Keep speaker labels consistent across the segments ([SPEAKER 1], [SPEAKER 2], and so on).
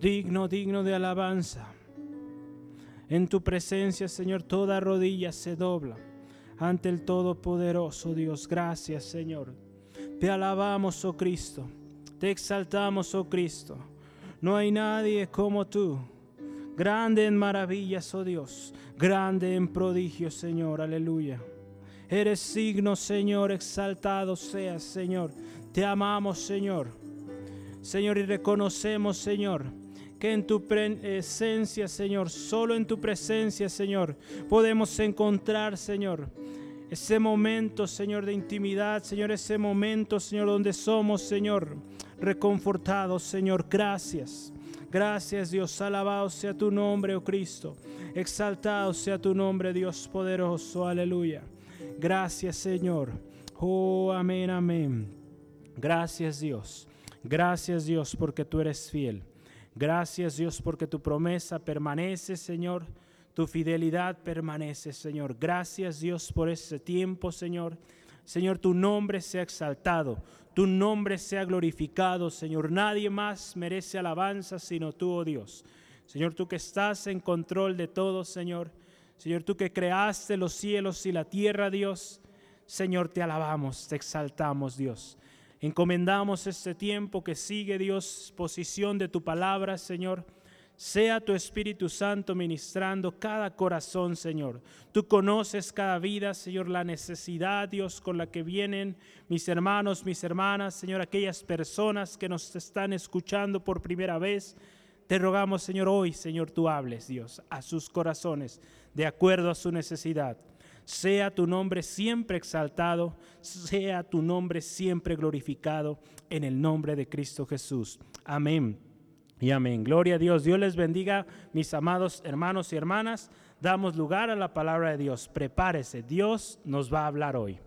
[SPEAKER 1] digno, digno de alabanza. En tu presencia, Señor, toda rodilla se dobla ante el Todopoderoso Dios. Gracias, Señor. Te alabamos, oh Cristo. Te exaltamos, oh Cristo. No hay nadie como tú. Grande en maravillas, oh Dios. Grande en prodigios, Señor. Aleluya. Eres signo, Señor. Exaltado seas, Señor. Te amamos, Señor. Señor, y reconocemos, Señor, que en tu presencia, Señor, solo en tu presencia, Señor, podemos encontrar, Señor, ese momento, Señor, de intimidad, Señor, ese momento, Señor, donde somos, Señor, reconfortados, Señor. Gracias. Gracias, Dios. Alabado sea tu nombre, oh Cristo. Exaltado sea tu nombre, Dios poderoso. Aleluya. Gracias, Señor. Oh, amén, amén. Gracias, Dios. Gracias, Dios, porque tú eres fiel. Gracias Dios porque tu promesa permanece, Señor. Tu fidelidad permanece, Señor. Gracias Dios por ese tiempo, Señor. Señor, tu nombre sea exaltado, tu nombre sea glorificado, Señor. Nadie más merece alabanza sino tú, oh Dios. Señor, tú que estás en control de todo, Señor. Señor, tú que creaste los cielos y la tierra, Dios. Señor, te alabamos, te exaltamos, Dios. Encomendamos este tiempo que sigue, Dios, posición de tu palabra, Señor. Sea tu Espíritu Santo ministrando cada corazón, Señor. Tú conoces cada vida, Señor, la necesidad, Dios, con la que vienen mis hermanos, mis hermanas, Señor, aquellas personas que nos están escuchando por primera vez. Te rogamos, Señor, hoy, Señor, tú hables, Dios, a sus corazones, de acuerdo a su necesidad. Sea tu nombre siempre exaltado, sea tu nombre siempre glorificado en el nombre de Cristo Jesús. Amén. Y amén. Gloria a Dios. Dios les bendiga, mis amados hermanos y hermanas. Damos lugar a la palabra de Dios. Prepárese. Dios nos va a hablar hoy.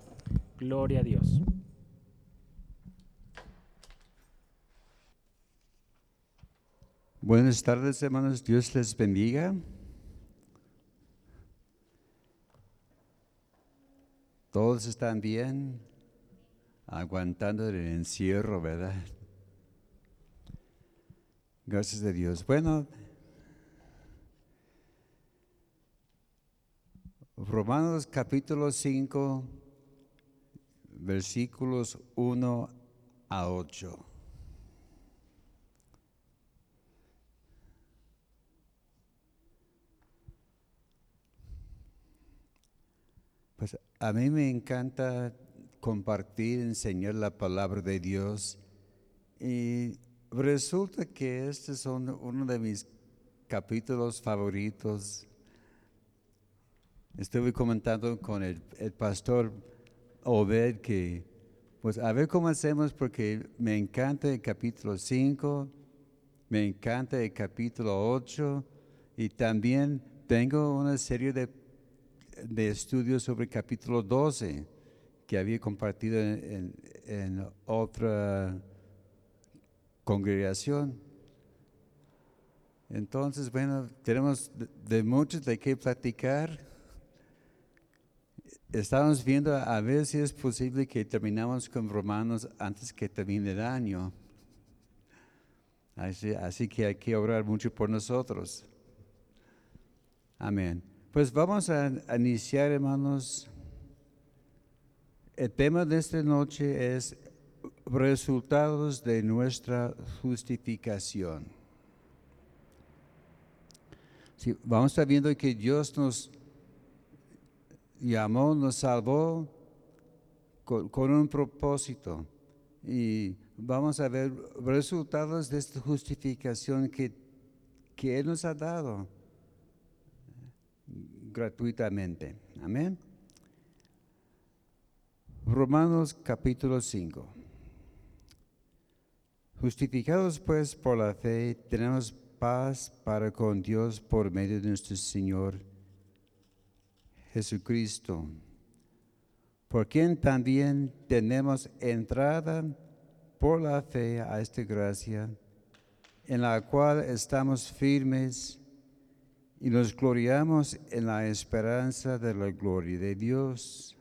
[SPEAKER 1] Gloria a Dios.
[SPEAKER 2] Buenas tardes, hermanos. Dios les bendiga. Todos están bien, aguantando el encierro, ¿verdad? Gracias a Dios. Bueno, Romanos capítulo 5, versículos 1 a 8. Pues a mí me encanta compartir, enseñar la palabra de Dios y resulta que este es uno de mis capítulos favoritos. Estuve comentando con el, pastor Obed que, pues a ver cómo hacemos porque me encanta el capítulo 5, me encanta el capítulo 8 y también tengo una serie de de estudios sobre capítulo 12 que había compartido en, otra congregación. Entonces, bueno, tenemos de, muchos de qué platicar. Estamos viendo a ver si es posible que terminamos con Romanos antes que termine el año. Así, así que hay que orar mucho por nosotros. Amén. Pues vamos a, iniciar, hermanos. El tema de esta noche es resultados de nuestra justificación. vamos a viendo que Dios nos llamó, nos salvó con, un propósito. Y vamos a ver resultados de esta justificación que, que Él nos ha dado gratuitamente. Amén. Romanos capítulo 5. Justificados pues por la fe, tenemos paz para con Dios por medio de nuestro Señor Jesucristo, por quien también tenemos entrada por la fe a esta gracia, en la cual estamos firmes y nos gloriamos en la esperanza de la gloria de Dios.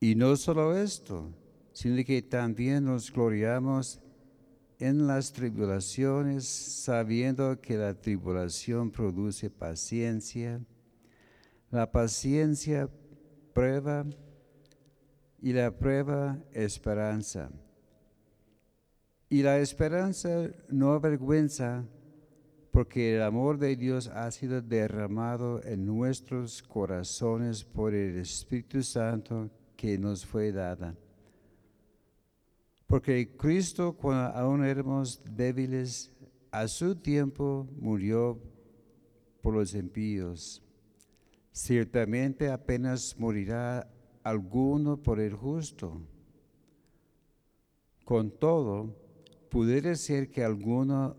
[SPEAKER 2] Y no solo esto, sino que también nos gloriamos en las tribulaciones, sabiendo que la tribulación produce paciencia, la paciencia prueba y la prueba esperanza. Y la esperanza no avergüenza, porque el amor de Dios ha sido derramado en nuestros corazones por el Espíritu Santo que nos fue dada. Porque Cristo, cuando aún éramos débiles, a su tiempo murió por los impíos. Ciertamente apenas morirá alguno por el justo. Con todo, pudiera ser que alguno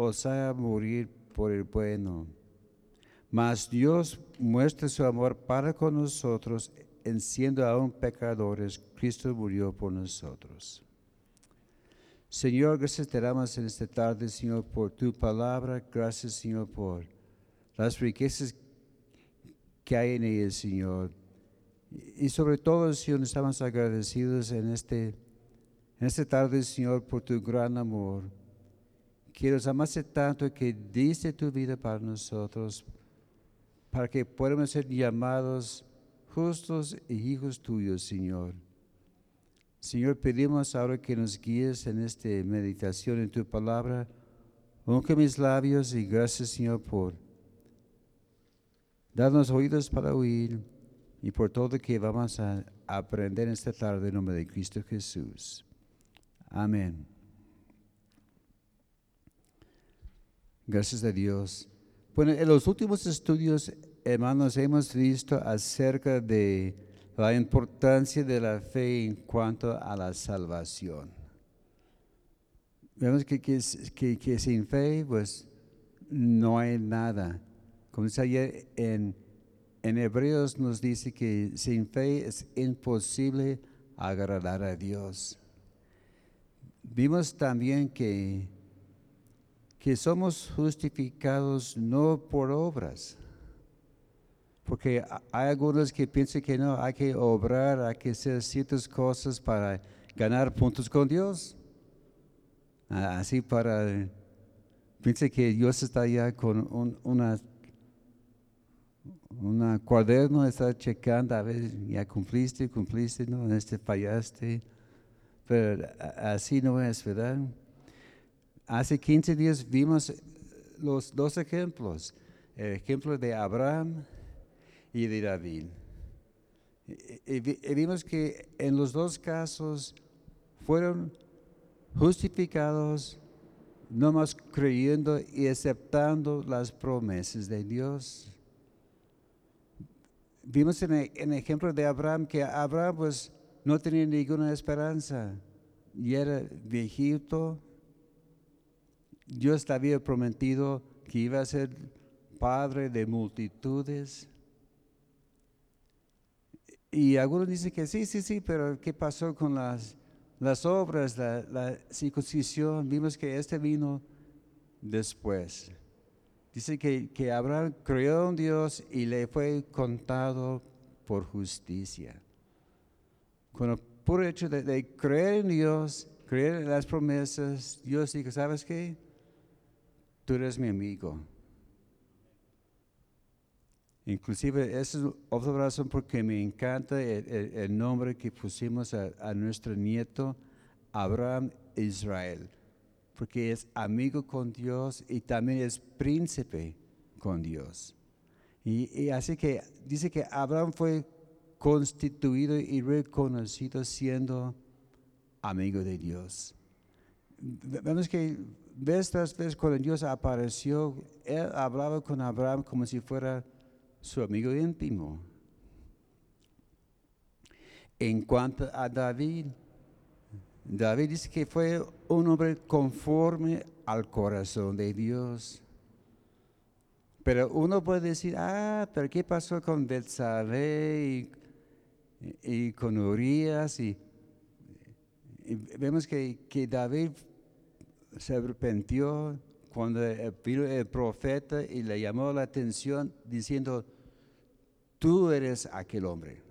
[SPEAKER 2] os haga morir por el bueno. Mas Dios muestra su amor para con nosotros, en siendo aún pecadores, Cristo murió por nosotros. Señor, gracias te damos en esta tarde, Señor, por tu palabra. Gracias, Señor, por las riquezas que hay en ella, Señor. Y sobre todo, Señor, estamos agradecidos en, este, en esta tarde, Señor, por tu gran amor. Que nos amaste tanto que diste tu vida para nosotros, para que podamos ser llamados justos y hijos tuyos, Señor. Señor, pedimos ahora que nos guíes en esta meditación en tu palabra. Unque mis labios y gracias, Señor, por darnos oídos para oír y por todo que vamos a aprender esta tarde en nombre de Cristo Jesús. Amén. Gracias a Dios. Bueno, en los últimos estudios, hermanos, hemos visto acerca de la importancia de la fe en cuanto a la salvación. Vemos que, que, sin fe, pues no hay nada. Como dice ayer en, en Hebreos, nos dice que sin fe es imposible agradar a Dios. Vimos también que, que somos justificados no por obras porque hay algunos que piensan que no, hay que obrar, hay que hacer ciertas cosas para ganar puntos con Dios. Así para, piensa que Dios está allá con un, una, una cuaderno, está checando, a ver, ya cumpliste, cumpliste, no, en este fallaste. Pero así no es, ¿verdad? Hace 15 días vimos los dos ejemplos. El ejemplo de Abraham y de David. Y, vimos que en los dos casos fueron justificados, no más creyendo y aceptando las promesas de Dios. Vimos en el, ejemplo de Abraham que Abraham pues no tenía ninguna esperanza y era viejito. Dios le había prometido que iba a ser padre de multitudes. Y algunos dicen que sí, sí, sí, pero ¿qué pasó con las, las obras, la, circuncisión? Vimos que este vino después. Dice que, que Abraham creyó en Dios y le fue contado por justicia. Con el puro hecho de, de, creer en Dios, creer en las promesas, Dios dijo, ¿sabes qué? Tú eres mi amigo. Inclusive, esa es otra razón porque me encanta el, nombre que pusimos a, nuestro nieto, Abraham Israel, porque es amigo con Dios y también es príncipe con Dios. Y, así que dice que Abraham fue constituido y reconocido siendo amigo de Dios. Vemos que vez tras vez cuando Dios apareció, él hablaba con Abraham como si fuera su amigo íntimo. En cuanto a David, David dice que fue un hombre conforme al corazón de Dios. Pero uno puede decir, ah, pero ¿qué pasó con Betsabé y, con Urias? Y, vemos que, que David se arrepintió cuando vino el profeta y le llamó la atención diciendo, tú eres aquel hombre,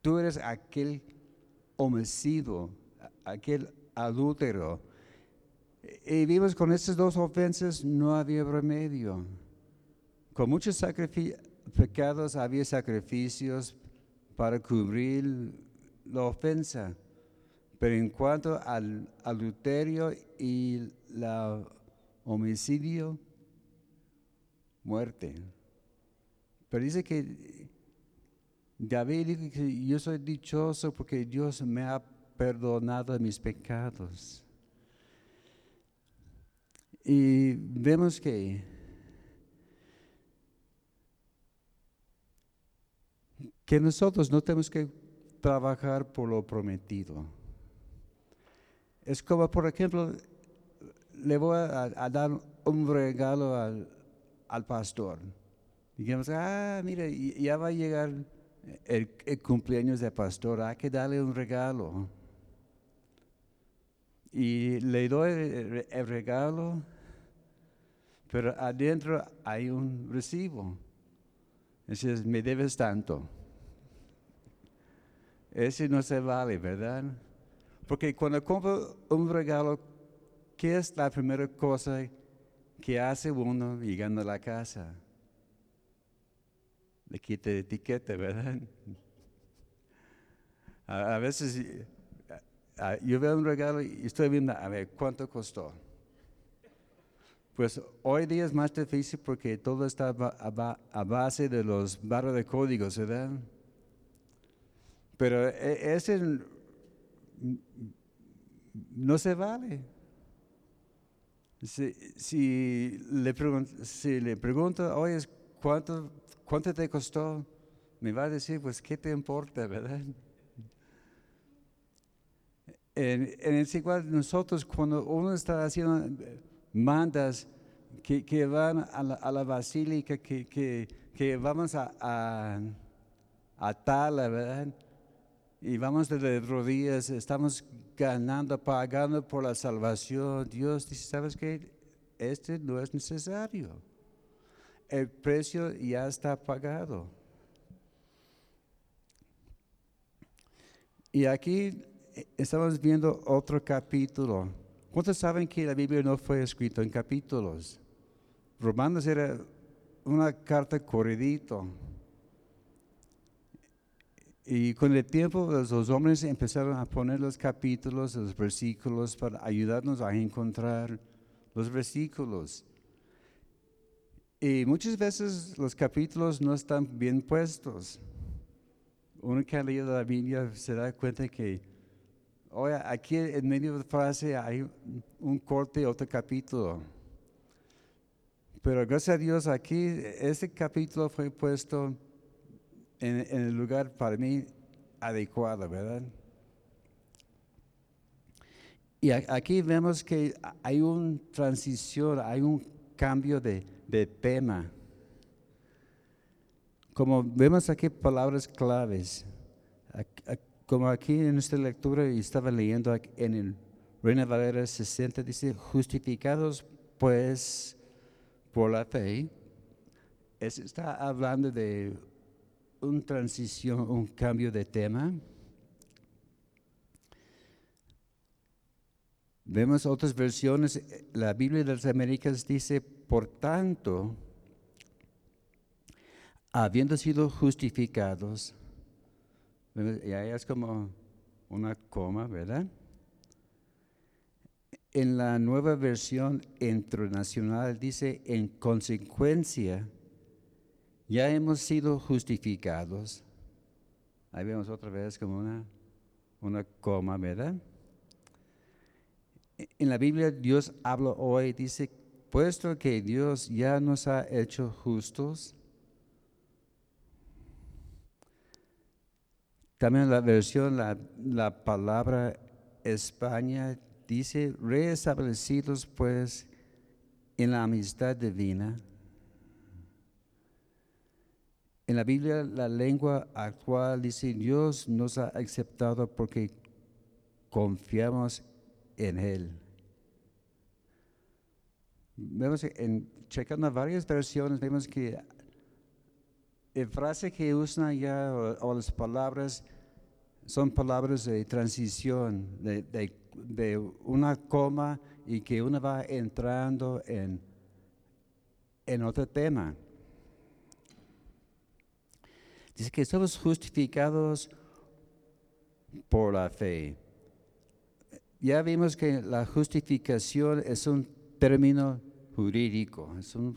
[SPEAKER 2] tú eres aquel homicidio, aquel adúltero. Y vimos con estas dos ofensas no había remedio. Con muchos pecados había sacrificios para cubrir la ofensa. Pero en cuanto al adulterio y el homicidio, muerte. Pero dice que David dijo que yo soy dichoso porque Dios me ha perdonado mis pecados. Y vemos que que nosotros no tenemos que trabajar por lo prometido. Es como, por ejemplo, le voy a, dar un regalo al, al, pastor. Digamos, ah, mira, ya va a llegar el, cumpleaños del pastor, hay que darle un regalo. Y le doy el, regalo, pero adentro hay un recibo. Entonces, me debes tanto. Ese no se vale, ¿verdad? Porque cuando compro un regalo, ¿qué es la primera cosa que hace uno llegando a la casa? Le quita etiqueta, ¿verdad? A, veces yo veo un regalo y estoy viendo, a ver, ¿cuánto costó? Pues hoy día es más difícil porque todo está a, base de los barros de códigos, ¿verdad? Pero e, ese no se vale. Si, le, pregunto, si oye, ¿cuánto, ¿cuánto te costó? Me va a decir, pues, ¿qué te importa, verdad? En, en el igual nosotros cuando uno está haciendo mandas que, que van a la, a la basílica, que, que, que, vamos a, a, a ¿verdad? Y vamos de rodillas, estamos ganando, pagando por la salvación. Dios dice, ¿sabes qué? Este no es necesario. El precio ya está pagado. Y aquí estamos viendo otro capítulo. ¿Cuántos saben que la Biblia no fue escrita en capítulos? Romanos era una carta corridito. Y con el tiempo los, hombres empezaron a poner los capítulos, los versículos para ayudarnos a encontrar los versículos. Y muchas veces los capítulos no están bien puestos. Uno que ha leído la Biblia se da cuenta que, oye, aquí en medio de la frase hay un corte, otro capítulo. Pero gracias a Dios aquí, este capítulo fue puesto en, el lugar para mí adecuado, ¿verdad? Y aquí vemos que hay una transición, hay un cambio de, tema. Como vemos aquí palabras claves, como aquí en esta lectura y estaba leyendo en el Reina Valera 60, dice, justificados pues por la fe, está hablando de una transición, un cambio de tema. Vemos otras versiones, la Biblia de las Américas dice, por tanto, habiendo sido justificados, ya es como una coma, ¿verdad? En la nueva versión internacional dice, en consecuencia, ya hemos sido justificados. Ahí vemos otra vez como una, una coma, ¿verdad? En la Biblia Dios habla hoy, dice, puesto que Dios ya nos ha hecho justos, también la versión, la, la palabra España dice, reestablecidos pues en la amistad divina en la Biblia la lengua actual dice Dios nos ha aceptado porque confiamos en Él. Vemos en checando varias versiones, vemos que la frase que usan ya o, las palabras son palabras de transición, de, de una coma y que uno va entrando en, en otro tema. Dice que somos justificados por la fe. Ya vimos que la justificación es un término jurídico, es una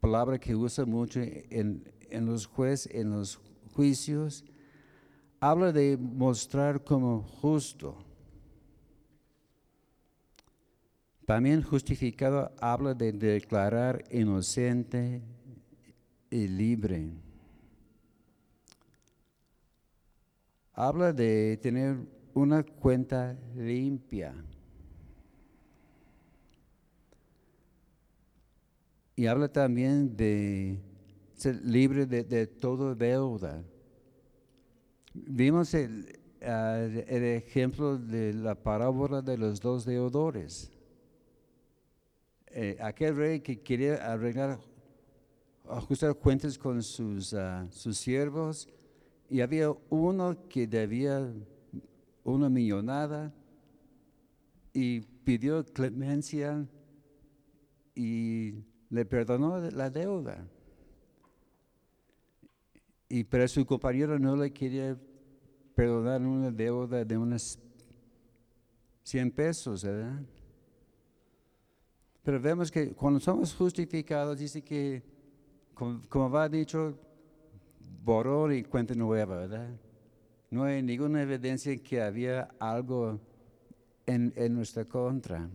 [SPEAKER 2] palabra que usa mucho en, en los jueces, en los juicios. Habla de mostrar como justo. También justificado habla de declarar inocente y libre. Habla de tener una cuenta limpia. Y habla también de ser libre de, de toda deuda. Vimos el, el ejemplo de la parábola de los dos deudores. Eh, aquel rey que quería arreglar, ajustar cuentas con sus, uh, sus siervos, y había uno que debía una millonada y pidió clemencia y le perdonó la deuda. Y pero su compañero no le quería perdonar una deuda de unos 100 pesos, ¿verdad? Pero vemos que cuando somos justificados, dice que, como, va dicho, borró y cuenta nueva, ¿verdad? No hay ninguna evidencia que había algo en, en nuestra contra.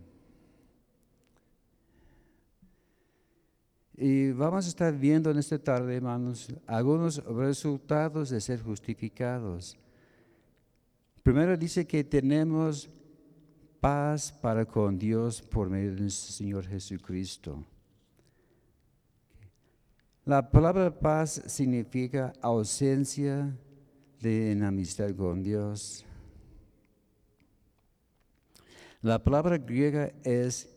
[SPEAKER 2] Y vamos a estar viendo en esta tarde, hermanos, algunos resultados de ser justificados. Primero dice que tenemos paz para con Dios por medio de nuestro Señor Jesucristo. La palabra paz significa ausencia de enemistad con Dios. La palabra griega es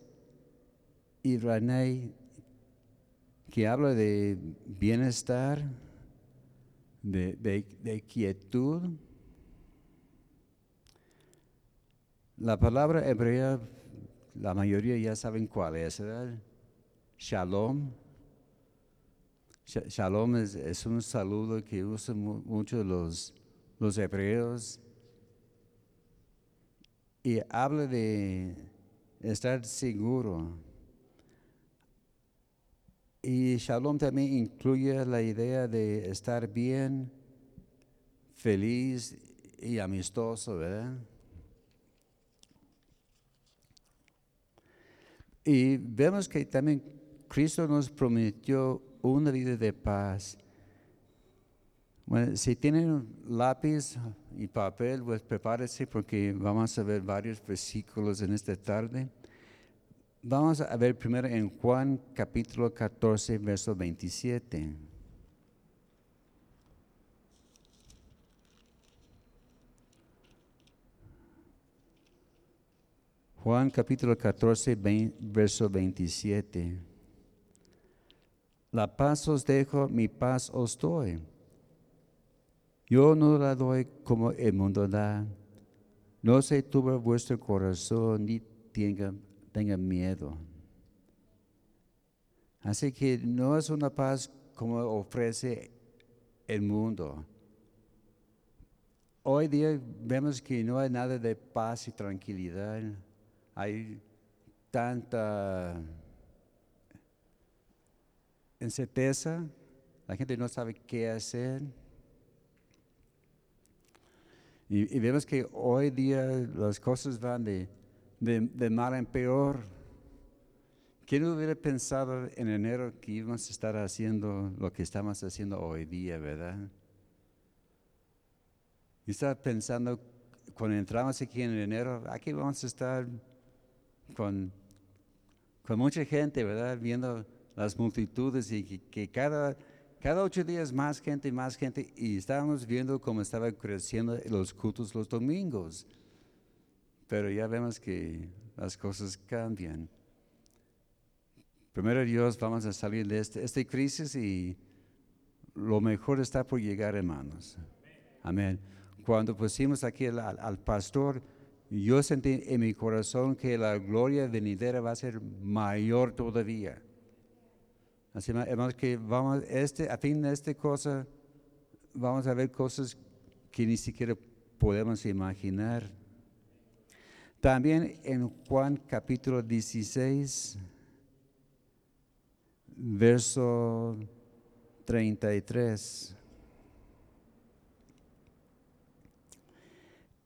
[SPEAKER 2] iranei, que habla de bienestar, de, quietud, La palabra hebrea, la mayoría ya saben cuál es, ¿verdad? Shalom. Shalom es, un saludo que usan mucho los, los hebreos y habla de estar seguro. Y shalom también incluye la idea de estar bien, feliz y amistoso, ¿verdad? Y vemos que también Cristo nos prometió una vida de paz. Bueno, si tienen lápiz y papel, pues prepárense porque vamos a ver varios versículos en esta tarde. Vamos a ver primero en Juan capítulo 14, verso 27. Juan capítulo 14, verso 27. La paz os dejo, mi paz os doy. Yo no la doy como el mundo da. No se tuve vuestro corazón ni tenga, tenga miedo. Así que no es una paz como ofrece el mundo. Hoy día vemos que no hay nada de paz y tranquilidad hay tanta incerteza, la gente no sabe qué hacer. Y, vemos que hoy día las cosas van de, de, mal en peor. ¿Quién hubiera pensado en enero que íbamos a estar haciendo lo que estamos haciendo hoy día, verdad? Y estaba pensando, cuando entramos aquí en enero, aquí vamos a estar con, con mucha gente, ¿verdad? Viendo las multitudes y que, cada, cada ocho días más gente, más gente, y estábamos viendo cómo estaban creciendo los cultos los domingos. Pero ya vemos que las cosas cambian. Primero Dios, vamos a salir de este, esta crisis y lo mejor está por llegar, hermanos. Amén. Cuando pusimos aquí al, al pastor, yo sentí en mi corazón que la gloria venidera va a ser mayor todavía. Así, que vamos, este, a fin de esta cosa, vamos a ver cosas que ni siquiera podemos imaginar. También en Juan capítulo 16, verso 33.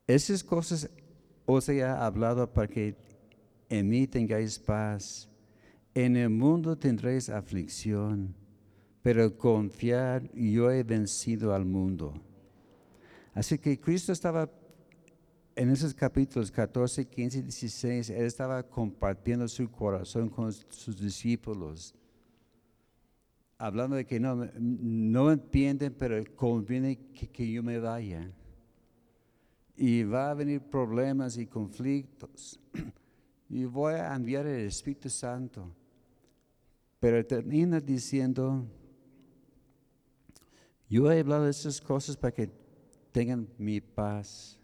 [SPEAKER 2] Esas cosas os he hablado para que en mí tengáis paz. En el mundo tendréis aflicción, pero confiar, yo he vencido al mundo. Así que Cristo estaba en esos capítulos 14, 15 y 16, Él estaba compartiendo su corazón con sus discípulos, hablando de que no, no entienden, pero conviene que, que yo me vaya. Y va a venir problemas y conflictos. Y voy a enviar el Espíritu Santo. Pero termina diciendo, yo he hablado de esas cosas para que tengan mi paz.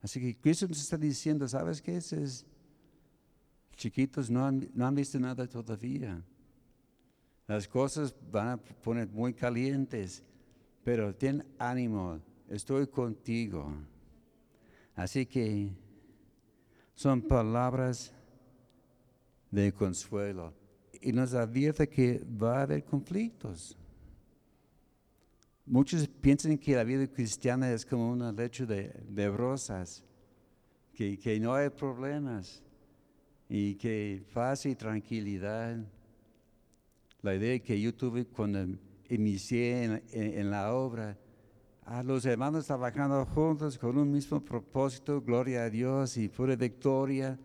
[SPEAKER 2] Así que Cristo nos está diciendo, ¿sabes qué? Es, chiquitos no han, no han visto nada todavía. Las cosas van a poner muy calientes, pero ten ánimo, estoy contigo. Así que son palabras de consuelo y nos advierte que va a haber conflictos. Muchos piensan que la vida cristiana es como una leche de, rosas, que, que, no hay problemas y que paz y tranquilidad. La idea que yo tuve cuando inicié en, en la obra, a los hermanos trabajando juntos con un mismo propósito, gloria a Dios y pura victoria.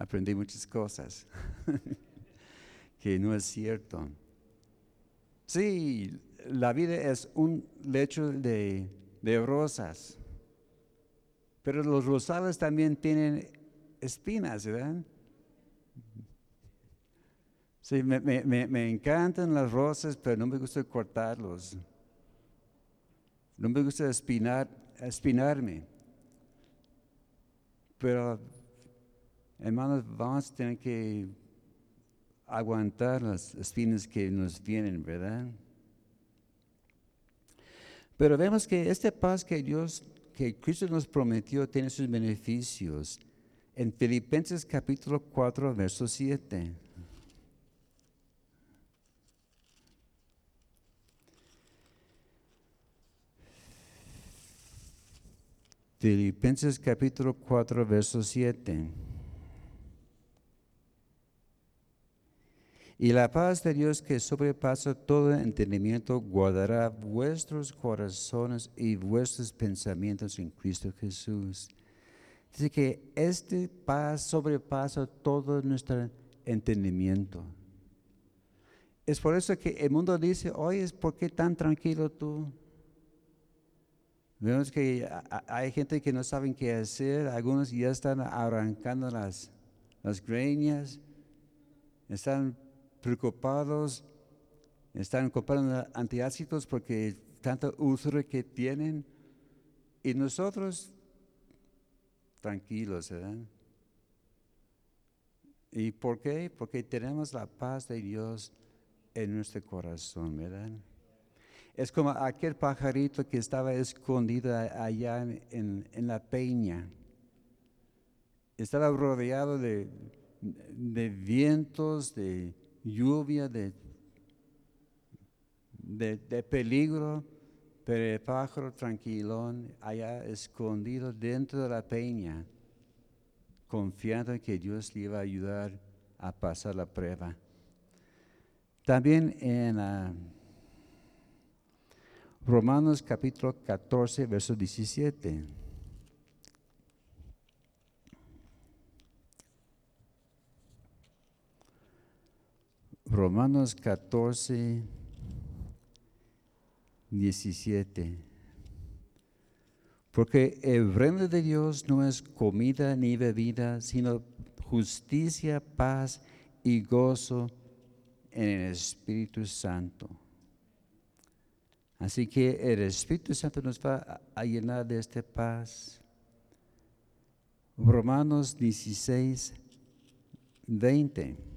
[SPEAKER 2] Aprendí muchas cosas. que no es cierto. Sí, la vida es un lecho de, rosas, pero los rosales también tienen espinas, ¿verdad? Sí, me, encantan las rosas, pero no me gusta cortarlos. No me gusta espinar, espinarme. Pero, hermanos, vamos a tener que aguantar las espinas que nos vienen, ¿verdad? Pero vemos que esta paz que Dios, que Cristo nos prometió, tiene sus beneficios. En Filipenses capítulo 4, verso 7. Filipenses capítulo 4, verso 7. Y la paz de Dios que sobrepasa todo entendimiento guardará vuestros corazones y vuestros pensamientos en Cristo Jesús. Dice que este paz sobrepasa todo nuestro entendimiento. Es por eso que el mundo dice, oye, ¿por qué tan tranquilo tú? Vemos que hay gente que no saben qué hacer, algunos ya están arrancando las, las greñas, están preocupados, están comprando antiácidos porque tanto uso que tienen y nosotros tranquilos, ¿verdad? ¿Y por qué? Porque tenemos la paz de Dios en nuestro corazón, ¿verdad? Es como aquel pajarito que estaba escondido allá en, en la peña. Estaba rodeado de, de vientos, de, lluvia, de, de, peligro, pero el pájaro tranquilón allá escondido dentro de la peña, confiando en que Dios le iba a ayudar a pasar la prueba. También en ah, Romanos capítulo 14, verso 17. Romanos 14, 17. Porque el reino de Dios no es comida ni bebida, sino justicia, paz y gozo en el Espíritu Santo. Así que el Espíritu Santo nos va a- llenar de esta paz. Romanos 16, 20.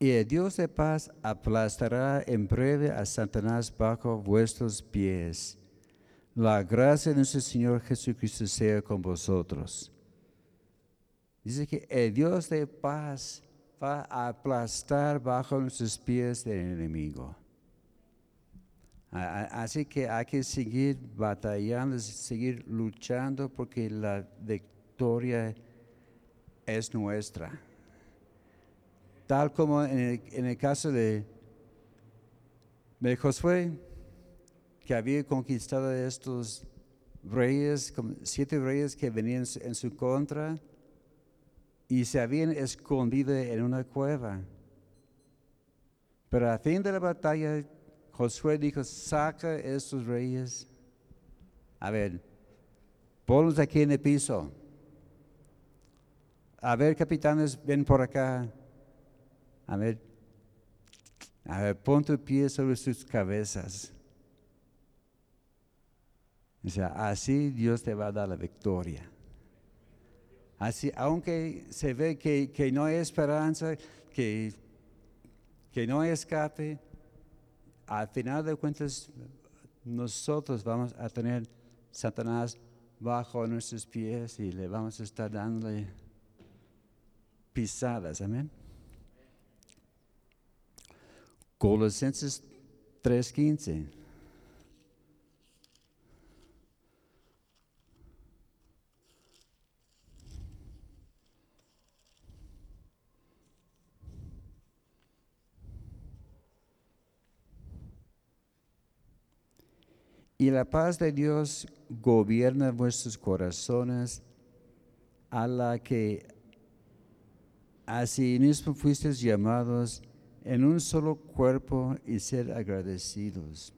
[SPEAKER 2] Y el Dios de paz aplastará en breve a Satanás bajo vuestros pies. La gracia de nuestro Señor Jesucristo sea con vosotros. Dice que el Dios de paz va a aplastar bajo nuestros pies del enemigo. Así que hay que seguir batallando, seguir luchando porque la victoria es nuestra. Tal como en el, caso de, Josué, que había conquistado a estos reyes, siete reyes que venían en su contra y se habían escondido en una cueva. Pero a fin de la batalla, Josué dijo, saca estos reyes. A ver, ponlos aquí en el piso. A ver, capitanes, ven por acá. A ver, a ver, pon tu pie sobre sus cabezas. O sea, así Dios te va a dar la victoria. Así, aunque se ve que, que no hay esperanza, que, que no hay escape, al final de cuentas nosotros vamos a tener Satanás bajo nuestros pies y le vamos a estar dándole pisadas. Amén. Colosenses 3:15. Y la paz de Dios gobierna vuestros corazones, a la que así mismo fuisteis llamados en un solo cuerpo y ser agradecidos.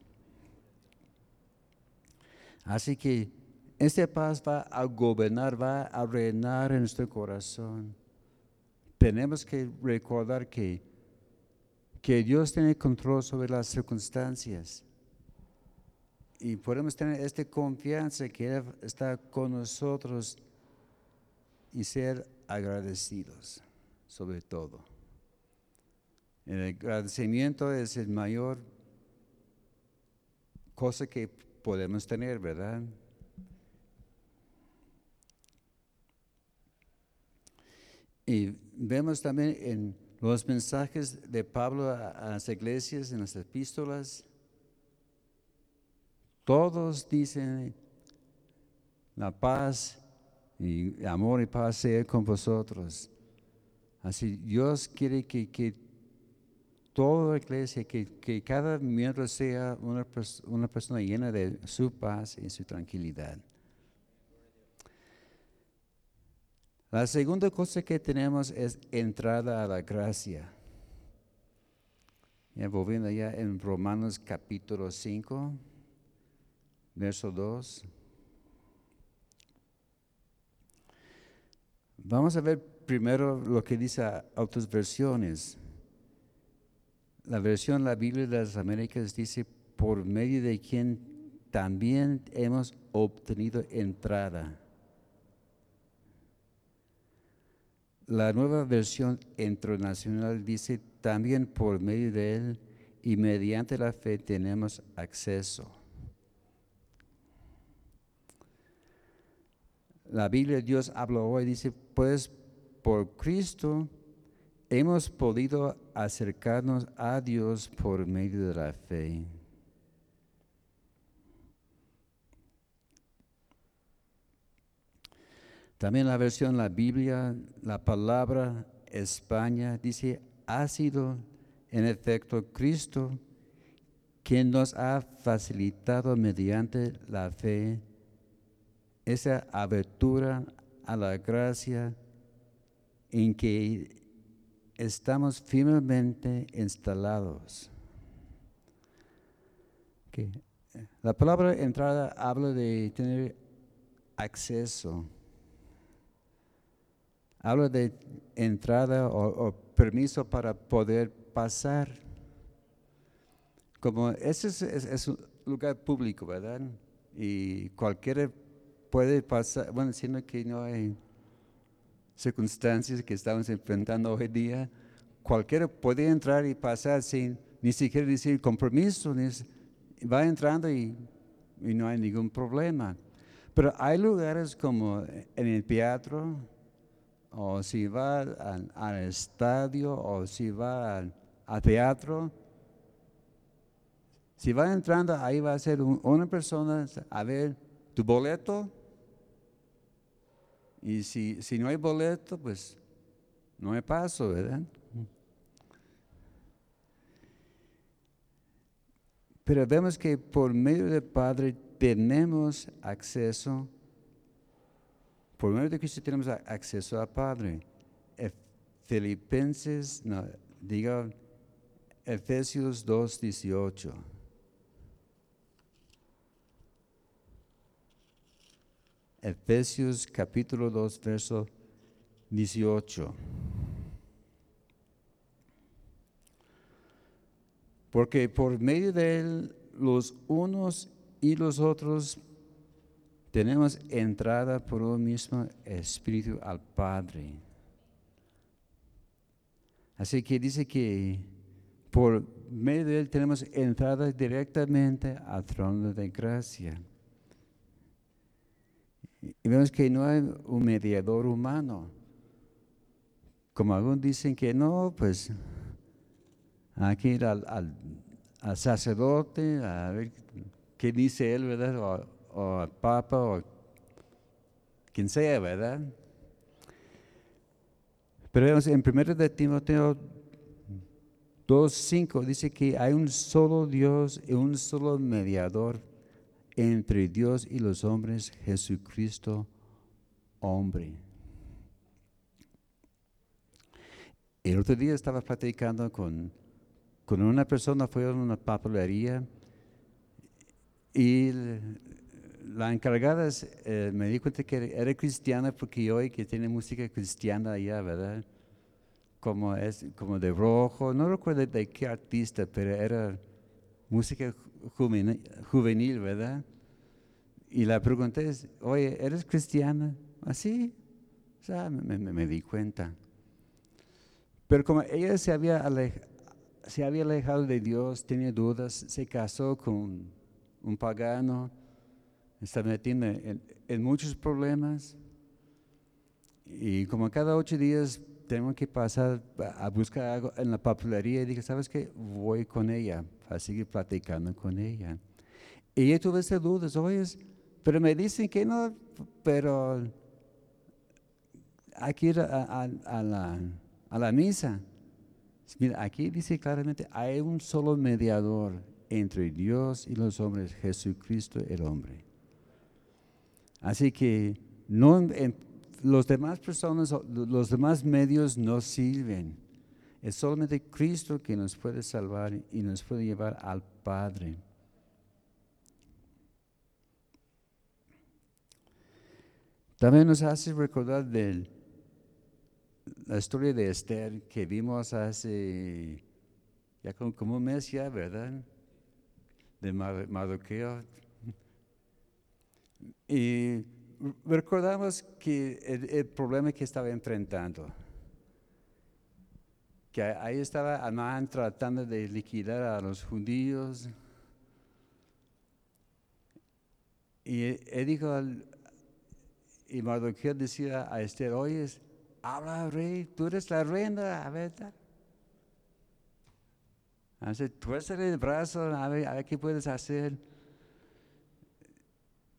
[SPEAKER 2] Así que esta paz va a gobernar, va a reinar en nuestro corazón. Tenemos que recordar que, que Dios tiene control sobre las circunstancias. Y podemos tener esta confianza que Él está con nosotros y ser agradecidos sobre todo. El agradecimiento es el mayor cosa que podemos tener, ¿verdad? Y vemos también en los mensajes de Pablo a, las iglesias, en las epístolas, todos dicen la paz y amor y paz sea con vosotros. Así Dios quiere que, que toda la iglesia, que, cada miembro sea una, pers- una persona llena de su paz y su tranquilidad. La segunda cosa que tenemos es entrada a la gracia. Volviendo ya en Romanos capítulo 5, verso 2. Vamos a ver primero lo que dice otras versiones. La versión La Biblia de las Américas dice, por medio de quien también hemos obtenido entrada. La nueva versión internacional dice, también por medio de él y mediante la fe tenemos acceso. La Biblia de Dios habla hoy, dice, pues por Cristo hemos podido acercarnos a Dios por medio de la fe. También la versión la Biblia, la palabra España dice, ha sido en efecto Cristo quien nos ha facilitado mediante la fe esa abertura a la gracia en que estamos firmemente instalados. Que La palabra entrada habla de tener acceso. habla de entrada o, permiso para poder pasar. Como ese es, es- un lugar público, ¿verdad? Y cualquiera puede pasar, bueno, siendo que no hay circunstancias que estamos enfrentando hoy día, cualquiera puede entrar y pasar sin ni siquiera decir compromiso, va entrando y, no hay ningún problema. Pero hay lugares como en el teatro, o si va al, estadio, o si va al, teatro, si va entrando, ahí va a ser un- una persona, a ver, tu boleto, y si, si no hay boleto, pues no hay paso, ¿verdad? Pero vemos que por medio del Padre tenemos acceso, por medio de Cristo tenemos acceso al Padre. Filipenses, diga Efesios 2.18. Efesios capítulo 2, verso 18. Porque por medio de él los unos y los otros tenemos entrada por un mismo espíritu al Padre. Así que dice que por medio de él tenemos entrada directamente al trono de gracia. Y vemos que no hay un mediador humano. Como algunos dicen que no, pues hay que ir al, sacerdote a ver qué dice él, ¿verdad? O, o al papa o quien sea, ¿verdad? Pero vemos en 1 de Timoteo 2.5 dice que hay un solo Dios y un solo mediador entre Dios y los hombres, Jesucristo, hombre. El otro día estaba platicando con, con una persona, fue a una papelería y la encargada eh, me di cuenta que era cristiana porque hoy que tiene música cristiana allá, ¿verdad? Como, es, como de rojo, no recuerdo de qué artista, pero era música juvenil, ¿verdad? Y la pregunté, es, oye, ¿eres cristiana? Así, o sea, me, di cuenta. Pero como ella se había, se había alejado de Dios, tenía dudas, se casó con un pagano, está metiendo en, en muchos problemas. Y como cada ocho días tengo que pasar a buscar algo en la papelería, y dije, ¿sabes qué? Voy con ella, a seguir platicando con ella. Y ella tuvo esas dudas, oye, pero me dicen que no, pero hay que ir a, a- la, a la misa. Mira, aquí dice claramente, hay un solo mediador entre Dios y los hombres, Jesucristo el hombre. Así que no, los demás personas, los demás medios no sirven. Es solamente Cristo que nos puede salvar y nos puede llevar al Padre. También nos hace recordar de la historia de Esther que vimos hace ya como, un mes ya, ¿verdad? De Mar- Mardoqueo. Y recordamos que el, problema que estaba enfrentando, que ahí estaba Amán tratando de liquidar a los judíos. Y él, dijo, y Mardoqueo decía a Esther, oye, habla rey, tú eres la reina, a ver, tal". Así, tuércele el brazo, a ver, a ver qué puedes hacer.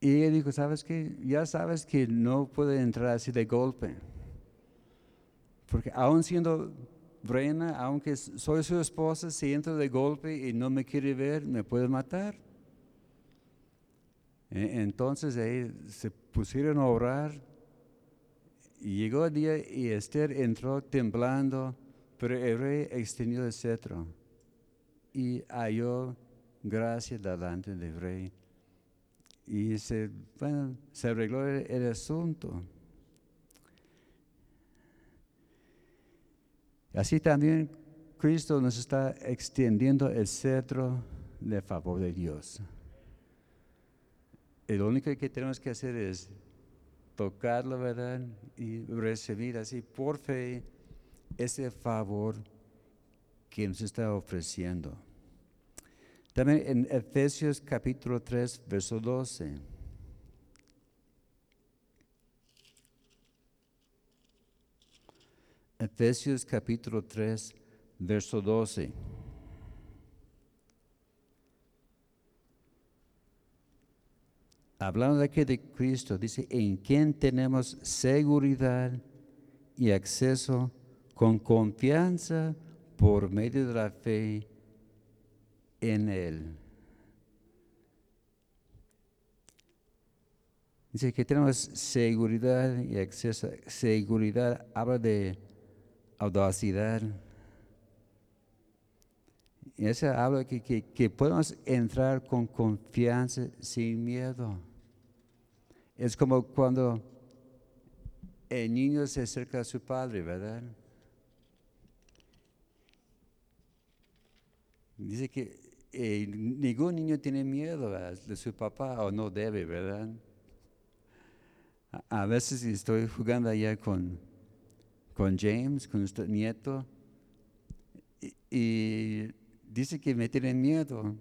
[SPEAKER 2] Y ella dijo, ¿sabes qué? Ya sabes que no puede entrar así de golpe. Porque aún siendo reina, aunque soy su esposa, si entro de golpe y no me quiere ver, me puede matar. E- Entonces ahí se pusieron a orar y llegó el día y Esther entró temblando, pero el rey extendió el cetro y halló gracia delante del rey. Y se, bueno, se arregló el, asunto. Así también Cristo nos está extendiendo el cetro de favor de Dios. Lo único que tenemos que hacer es tocarlo, ¿verdad? Y recibir así por fe ese favor que nos está ofreciendo. También en Efesios capítulo 3, verso 12. Efesios capítulo 3, verso 12. Hablando de aquí de Cristo, dice, en quien tenemos seguridad y acceso con confianza por medio de la fe en Él. Dice que tenemos seguridad y acceso. Seguridad habla de audacidad. Y habla que, que, que podemos entrar con confianza, sin miedo. Es como cuando el niño se acerca a su padre, ¿verdad? Dice que eh, ningún niño tiene miedo de su papá o no debe, ¿verdad? A, veces estoy jugando allá con, con James, con nuestro nieto, y, y dice que me tienen miedo.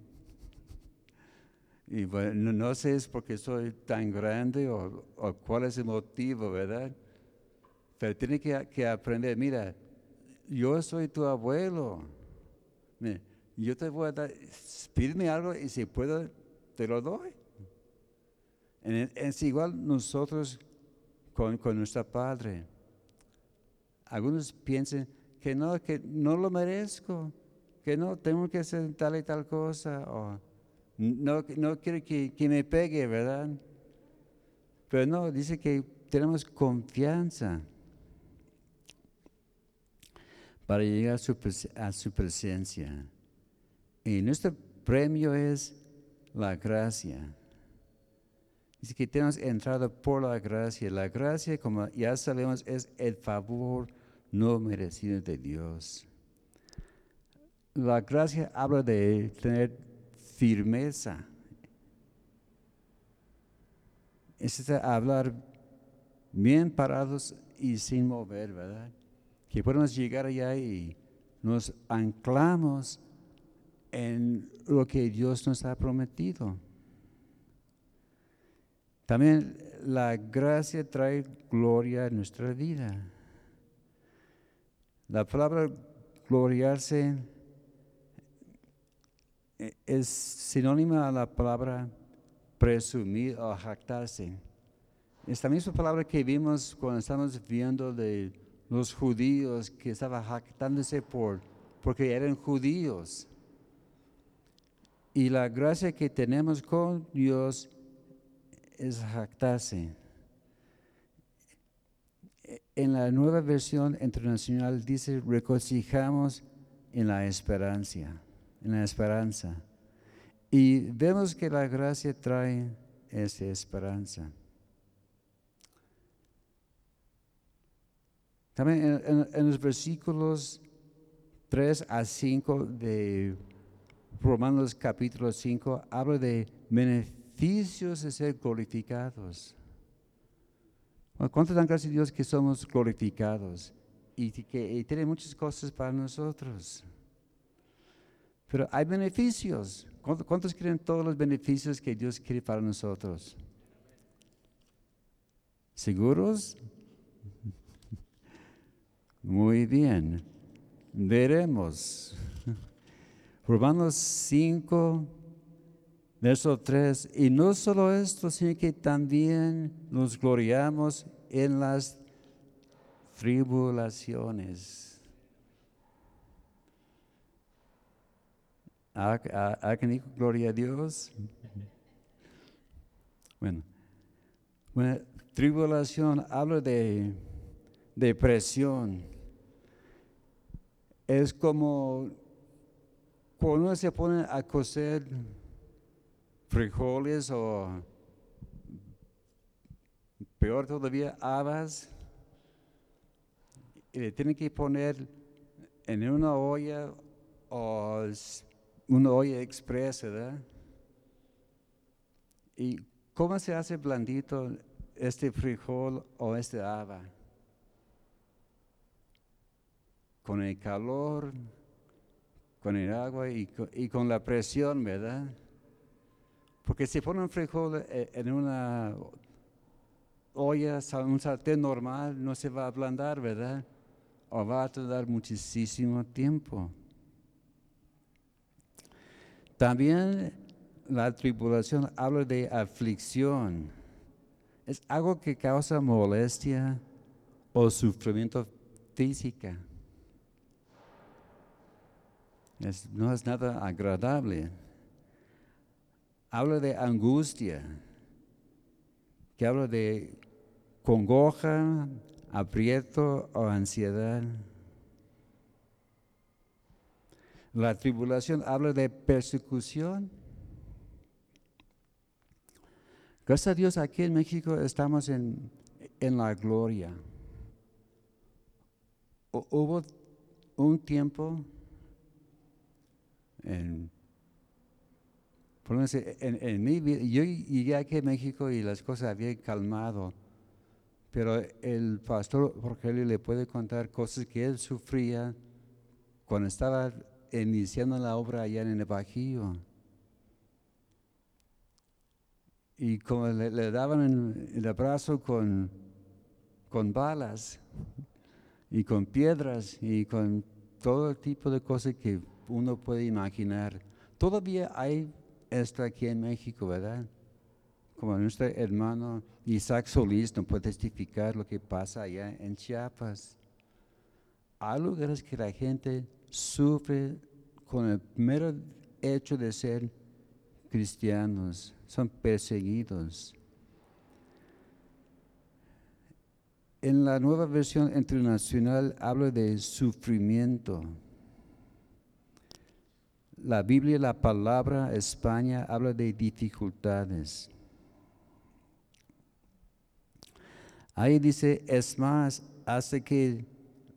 [SPEAKER 2] Y bueno, no, sé es porque soy tan grande o, o, cuál es el motivo, ¿verdad? Pero tiene que, que aprender, mira, yo soy tu abuelo. Yo te voy a dar, pídeme algo y si puedo, te lo doy. Es igual nosotros con, con nuestro Padre. Algunos piensan que no, que no lo merezco, que no, tengo que hacer tal y tal cosa, o no, no quiero que, que me pegue, ¿verdad? Pero no, dice que tenemos confianza para llegar a su, a su presencia. Y nuestro premio es la gracia. Dice que tenemos entrado por la gracia. La gracia, como ya sabemos, es el favor no merecido de Dios. La gracia habla de tener firmeza. Es hablar bien parados y sin mover, ¿verdad? Que podemos llegar allá y nos anclamos en lo que Dios nos ha prometido. También la gracia trae gloria a nuestra vida. La palabra gloriarse es sinónima a la palabra presumir o jactarse. Esta misma palabra que vimos cuando estamos viendo de los judíos que estaban jactándose por, porque eran judíos. Y la gracia que tenemos con Dios es jactarse. En la nueva versión internacional dice regocijamos en la esperanza, en la esperanza. Y vemos que la gracia trae esa esperanza. También en, los versículos 3 a 5 de Romanos capítulo 5 habla de beneficios de ser glorificados. ¿Cuánto dan gracias a Dios que somos glorificados y que tiene muchas cosas para nosotros? Pero hay beneficios. ¿Cuántos quieren todos los beneficios que Dios quiere para nosotros? ¿Seguros? Muy bien. Veremos. Romanos 5, verso 3, y no solo esto, sino que también nos gloriamos en las tribulaciones. ¿Alguien gloria a Dios? Bueno, tribulación habla de depresión. Es como cuando se pone a coser frijoles o peor todavía habas, y le tienen que poner en una olla o una olla express, ¿verdad? ¿Y cómo se hace blandito este frijol o este haba? Con el calor, con el agua y con, la presión, ¿verdad? Porque si pone un frijol eh, en una olla, un sartén normal, no se va a ablandar, ¿verdad? O va a tardar muchísimo tiempo. También la tribulación habla de aflicción. Es algo que causa molestia o sufrimiento física. No es nada agradable. Habla de angustia, que habla de congoja, aprieto o ansiedad. La tribulación habla de persecución. Gracias a Dios aquí en México estamos en, la gloria. Hubo un tiempo en, en, mi vida, yo llegué aquí a México y las cosas habían calmado, pero el pastor Jorge le puede contar cosas que él sufría cuando estaba iniciando la obra allá en el Bajío. Y como le, daban el abrazo con, con balas y con piedras y con todo tipo de cosas que uno puede imaginar. Todavía hay esto aquí en México, ¿verdad? Como nuestro hermano Isaac Solís no puede testificar lo que pasa allá en Chiapas. Hay lugares que la gente sufre con el mero hecho de ser cristianos, son perseguidos. En la nueva versión internacional habla de sufrimiento. La Biblia, la palabra España, habla de dificultades. Ahí dice, es más, hace que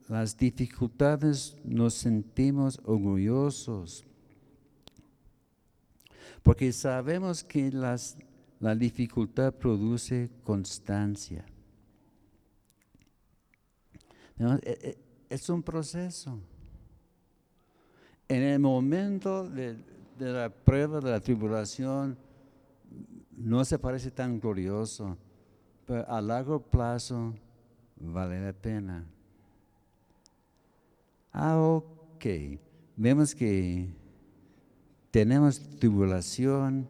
[SPEAKER 2] las dificultades nos sentimos orgullosos, porque sabemos que las, la dificultad produce constancia. E, e, es un proceso. En el momento de, la prueba, de la tribulación, no se parece tan glorioso, pero a largo plazo vale la pena. Ah, ok. Vemos que tenemos tribulación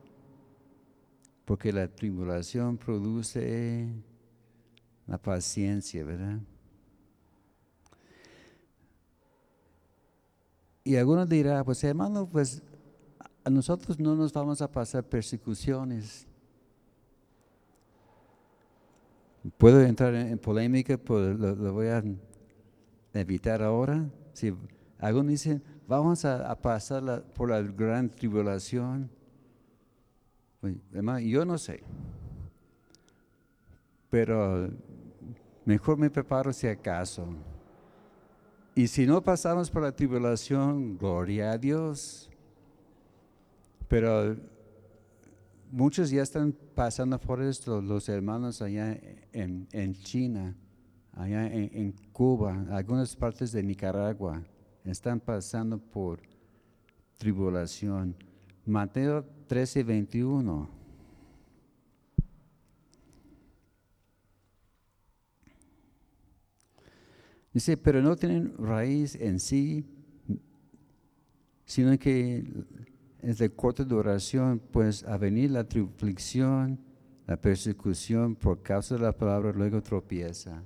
[SPEAKER 2] porque la tribulación produce la paciencia, ¿verdad? Y algunos dirán, pues hermano, pues a nosotros no nos vamos a pasar persecuciones. Puedo entrar en, polémica, pues lo voy a evitar ahora. Si algunos dicen, vamos a, pasar por la gran tribulación, pues, yo no sé. Pero mejor me preparo si acaso. Y si no pasamos por la tribulación, gloria a Dios. Pero muchos ya están pasando por esto, los hermanos allá en, en China allá en, Cuba, algunas partes de Nicaragua, están pasando por tribulación. Mateo 13, 21. Dice, pero no tienen raíz en sí, sino que es de corta duración, pues a venir la tribulación, la persecución por causa de la palabra, luego tropieza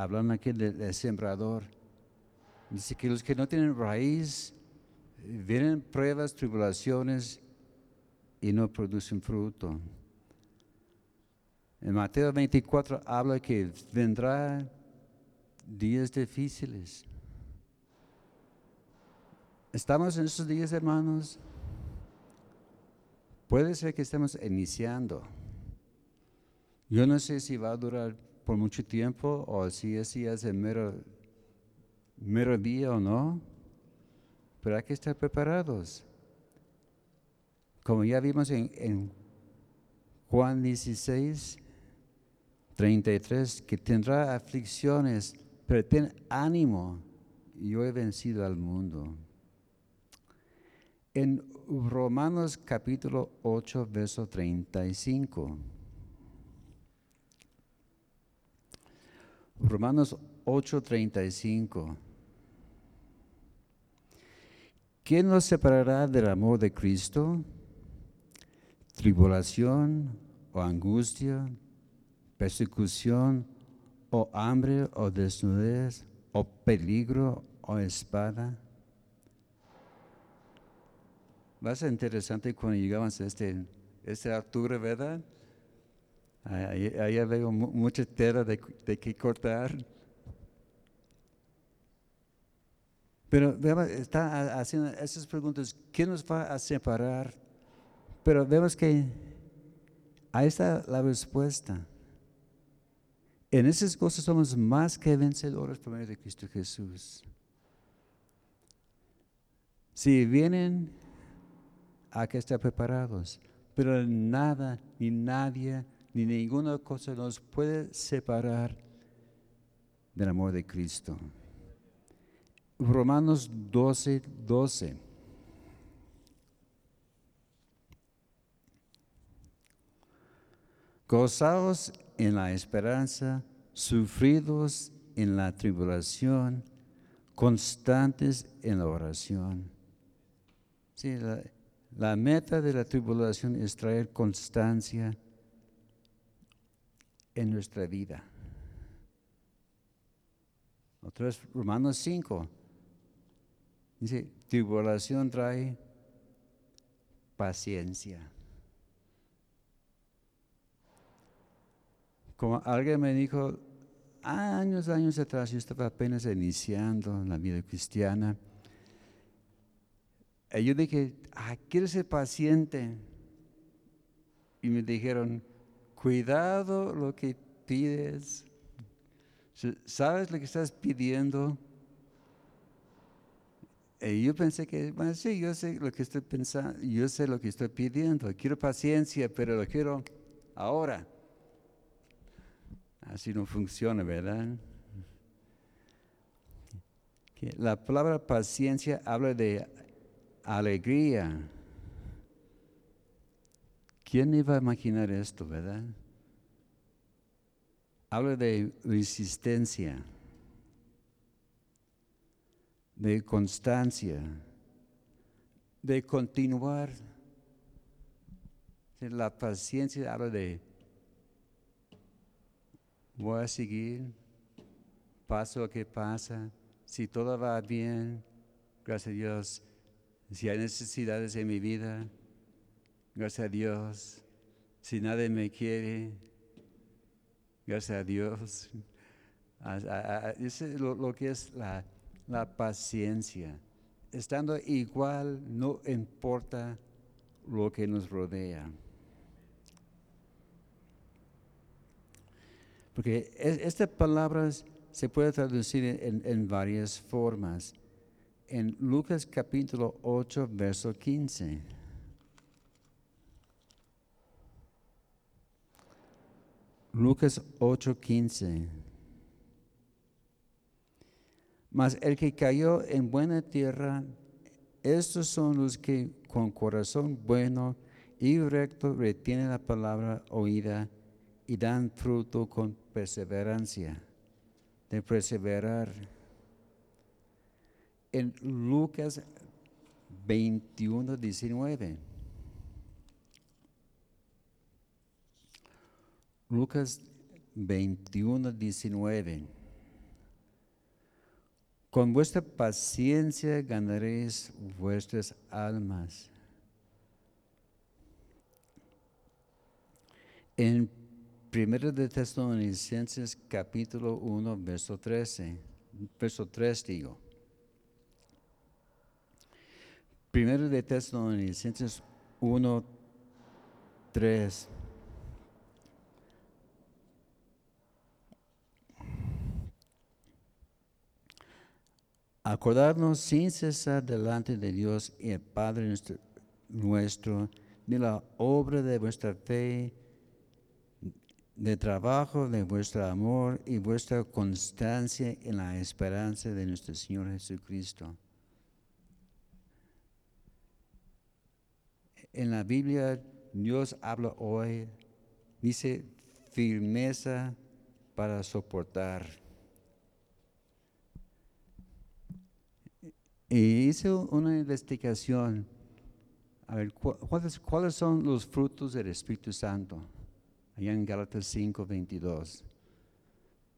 [SPEAKER 2] hablando aquí del, sembrador. Dice que los que no tienen raíz, vienen pruebas, tribulaciones y no producen fruto. En Mateo 24 habla que vendrá días difíciles. ¿Estamos en esos días, hermanos? Puede ser que estemos iniciando. Yo no sé si va a durar mucho tiempo o si es, si es el mero, mero día o no, pero hay que estar preparados. Como ya vimos en, en Juan 16, 33, que tendrá aflicciones, pero ten ánimo, yo he vencido al mundo. En Romanos capítulo 8, verso 35. Romanos 8, 35. ¿Quién nos separará del amor de Cristo? ¿Tribulación o angustia? ¿Persecución o hambre o desnudez o peligro o espada? Va a ser interesante cuando llegamos a este, este octubre, ¿verdad? Ahí veo mucha tela de, que cortar. Pero está haciendo esas preguntas, ¿qué nos va a separar? Pero vemos que ahí está la respuesta. En esas cosas somos más que vencedores por medio de Cristo Jesús. Si vienen, hay que estar preparados. Pero nada, ni nadie, ni ninguna cosa nos puede separar del amor de Cristo. Romanos 12, 12. Gozaos en la esperanza, sufridos en la tribulación, constantes en la oración. Sí, la, meta de la tribulación es traer constancia en nuestra vida. Otra vez, Romanos 5. Dice, tribulación trae paciencia. Como alguien me dijo, años, años atrás, yo estaba apenas iniciando la vida cristiana. Y yo dije, ah, quiero ser paciente. Y me dijeron, cuidado lo que pides. ¿Sabes lo que estás pidiendo? Y yo pensé que, bueno, sí, yo sé lo que estoy pensando, yo sé lo que estoy pidiendo. Quiero paciencia, pero lo quiero ahora. Así no funciona, ¿verdad? La palabra paciencia habla de alegría. ¿Quién iba a imaginar esto, verdad? Habla de resistencia, de constancia, de continuar. La paciencia habla de voy a seguir, paso lo que pasa, si todo va bien, gracias a Dios, si hay necesidades en mi vida, gracias a Dios, si nadie me quiere, gracias a Dios. Eso es lo, que es la, la paciencia. Estando igual, no importa lo que nos rodea. Porque estas palabras se puede traducir en, varias formas. En Lucas capítulo 8, verso 15. Lucas 8, 15. Mas el que cayó en buena tierra, estos son los que con corazón bueno y recto retienen la palabra oída y dan fruto con perseverancia, de perseverar. En Lucas 21, 19. Lucas 21, 19. Con vuestra paciencia ganaréis vuestras almas. En Primero de Tesalonicenses capítulo 1, verso 13, verso 3 digo. Primero de Tesalonicenses 1, 3. acordarnos sin cesar delante de Dios y el Padre nuestro, nuestro de la obra de vuestra fe, de trabajo de vuestro amor y vuestra constancia en la esperanza de nuestro Señor Jesucristo. En la Biblia Dios habla hoy, dice firmeza para soportar. Y hice una investigación. A ver, ¿cuáles, ¿cuáles son los frutos del Espíritu Santo? Allá en Gálatas 5, 22.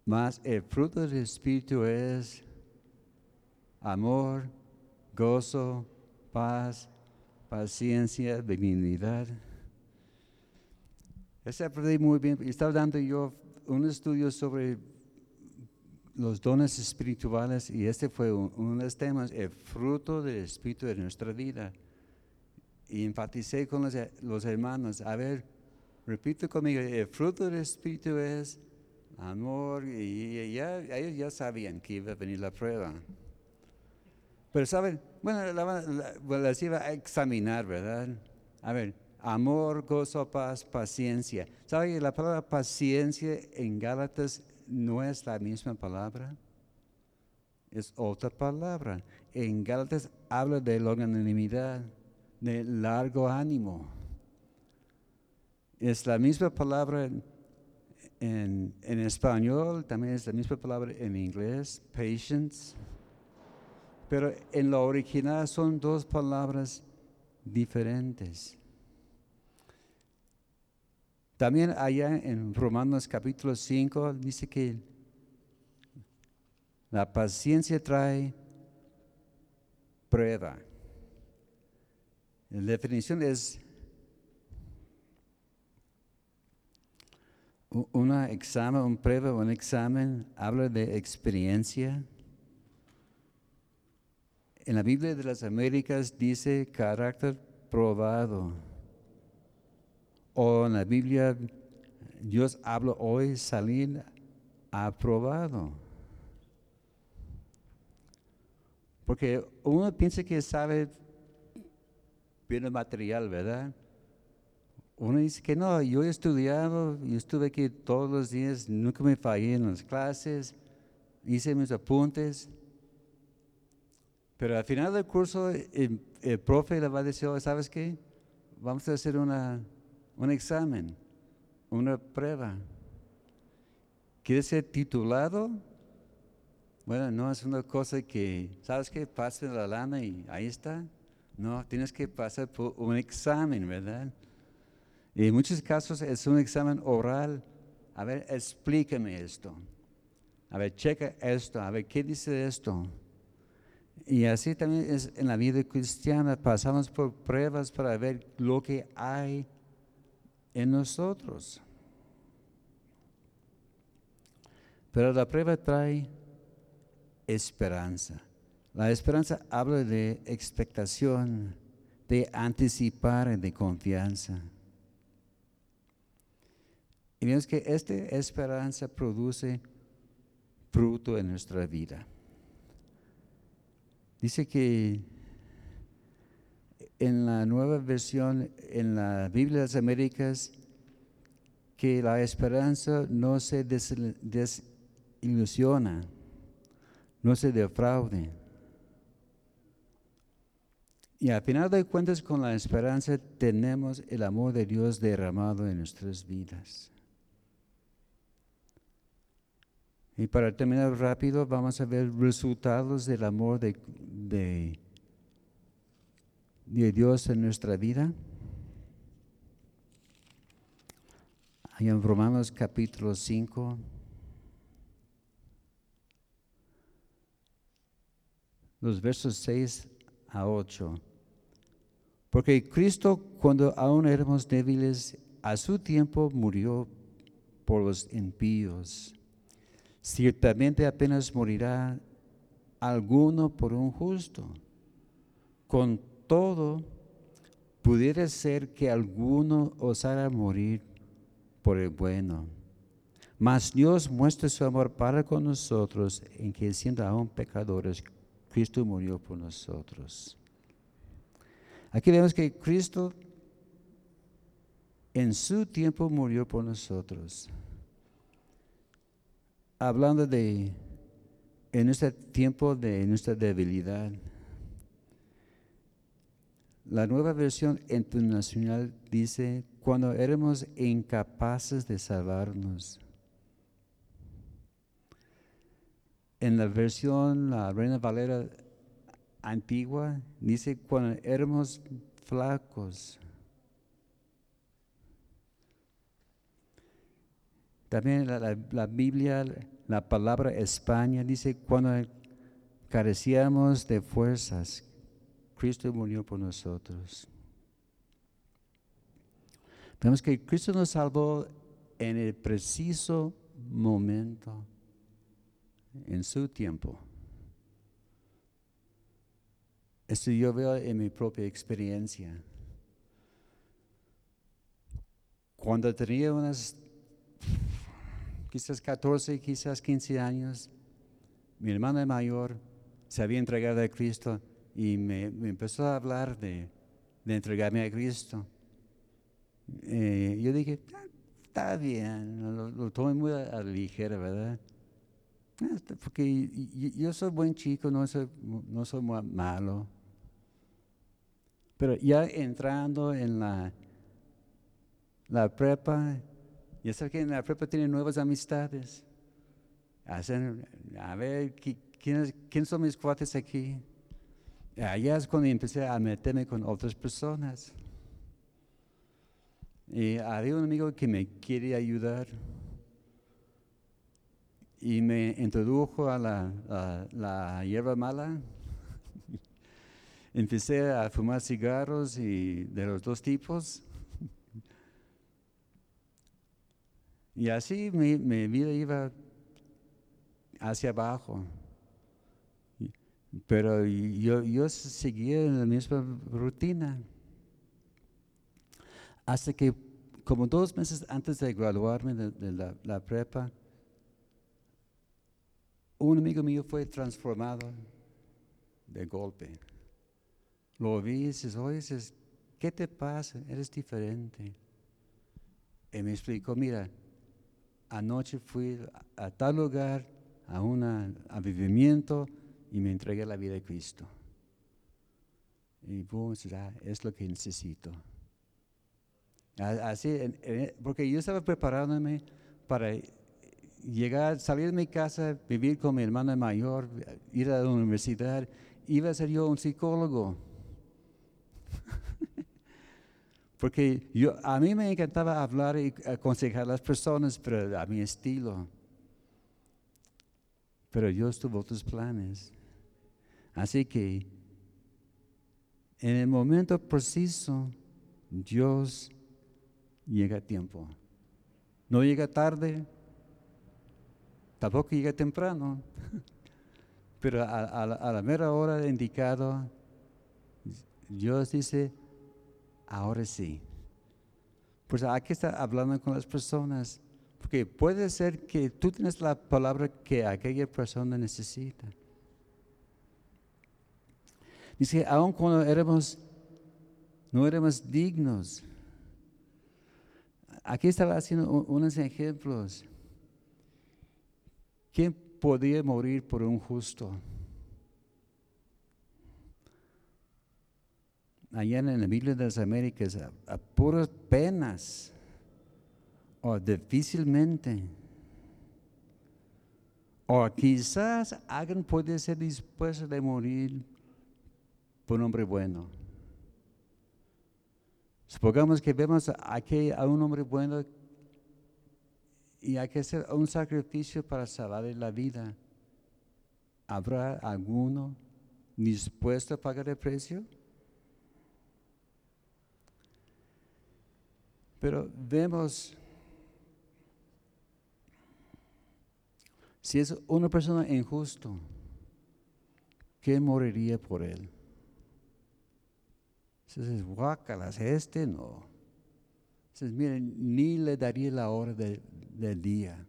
[SPEAKER 2] Más el fruto del Espíritu es amor, gozo, paz, paciencia, benignidad. Ese aprendí muy bien. Estaba dando yo un estudio sobre los dones espirituales y este fue uno de los temas, el fruto del Espíritu de nuestra vida. Y enfaticé con los, hermanos, a ver, repito conmigo, el fruto del Espíritu es amor y ya, ellos ya sabían que iba a venir la prueba. Pero saben, bueno, las iba a examinar, ¿verdad? A ver, amor, gozo, paz, paciencia. ¿Sabe la palabra paciencia en Gálatas no es la misma palabra? Es otra palabra. En Gálatas habla de longanimidad, de largo ánimo. Es la misma palabra en, en español, también es la misma palabra en inglés, patience. Pero en lo original son dos palabras diferentes. También allá en Romanos capítulo 5 dice que la paciencia trae prueba. La definición es una examen, un prueba, un examen, habla de experiencia. En la Biblia de las Américas dice carácter probado. O en la Biblia, Dios habla hoy salir aprobado. Porque uno piensa que sabe bien el material, ¿verdad? Uno dice que no, yo he estudiado, yo estuve aquí todos los días, nunca me fallé en las clases, hice mis apuntes. Pero al final del curso, el, profe le va a decir, oh, ¿sabes qué? Vamos a hacer una, un examen, una prueba. ¿Quieres ser titulado? Bueno, no es una cosa que, ¿sabes qué? Pase la lana y ahí está. No, tienes que pasar por un examen, ¿verdad? Y en muchos casos es un examen oral. A ver, explícame esto. A ver, checa esto. A ver, ¿qué dice esto? Y así también es en la vida cristiana. Pasamos por pruebas para ver lo que hay en nosotros. Pero la prueba trae esperanza. La esperanza habla de expectación, de anticipar, de confianza. Y vemos que esta esperanza produce fruto en nuestra vida. Dice que en la nueva versión, en la Biblia de las Américas, que la esperanza no se desilusiona, no se defraude. Y al final de cuentas, con la esperanza tenemos el amor de Dios derramado en nuestras vidas. Y para terminar rápido, vamos a ver resultados del amor de, Dios en nuestra vida. Hay en Romanos capítulo 5. Los versos 6 a 8. Porque Cristo, cuando aún éramos débiles, a su tiempo murió por los impíos. Ciertamente apenas morirá alguno por un justo. Con todo, pudiera ser que alguno osara morir por el bueno. Mas Dios muestra su amor para con nosotros en que siendo aún pecadores, Cristo murió por nosotros. Aquí vemos que Cristo en su tiempo murió por nosotros. Hablando de en este tiempo de nuestra debilidad. La nueva versión internacional dice, cuando éramos incapaces de salvarnos. En la versión, la Reina Valera antigua, dice, cuando éramos flacos. También la, Biblia, la palabra España dice, cuando carecíamos de fuerzas, Cristo murió por nosotros. Vemos que Cristo nos salvó en el preciso momento, en su tiempo. Esto yo veo en mi propia experiencia. Cuando tenía unas quizás 14, quizás 15 años, mi hermana mayor se había entregado a Cristo y me, empezó a hablar de, entregarme a Cristo. Eh, yo dije, ah, está bien, lo, lo tomé muy a, la ligera, ¿verdad? Ah, porque yo, soy buen chico, no soy, no soy malo. Pero ya entrando en la, la prepa, ya sé que en la prepa tienen nuevas amistades. Hacen, a ver, ¿quién, son mis cuates aquí? Allá es cuando empecé a meterme con otras personas. Y había un amigo que me quiere ayudar y me introdujo a la hierba mala. Empecé a fumar cigarros y de los dos tipos. Y así mi, vida iba hacia abajo. Pero yo, yo seguía en la misma rutina. Hasta que como dos meses antes de graduarme de, la, la, prepa, un amigo mío fue transformado de golpe. Lo vi y dices, oye, ¿qué te pasa? Eres diferente. Y me explicó, mira, anoche fui a, tal lugar, a un avivamiento y me entregué la vida a Cristo. Y pues, es lo que necesito. Así, porque yo estaba preparándome para llegar, salir de mi casa, vivir con mi hermana mayor, ir a la universidad, iba a ser yo un psicólogo. Porque yo, a mí me encantaba hablar y aconsejar a las personas, pero a mi estilo. Pero Dios tuvo otros planes. Así que en el momento preciso, Dios llega a tiempo. No llega tarde, tampoco llega temprano, pero a, a la mera hora indicada, Dios dice, ahora sí. Pues aquí está hablando con las personas, porque puede ser que tú tienes la palabra que aquella persona necesita. Dice, aun cuando éramos, no éramos dignos. Aquí estaba haciendo unos ejemplos. ¿Quién podía morir por un justo? Allá en la Biblia de las Américas a, puras penas o difícilmente. O quizás alguien puede ser dispuesto de morir por un hombre bueno. Supongamos que vemos aquí a un hombre bueno y hay que hacer un sacrificio para salvarle la vida. ¿Habrá alguno dispuesto a pagar el precio? Pero vemos, si es una persona injusto, ¿quién moriría por él? Entonces, guácalas, este no. Entonces, miren, ni le daría la hora del día.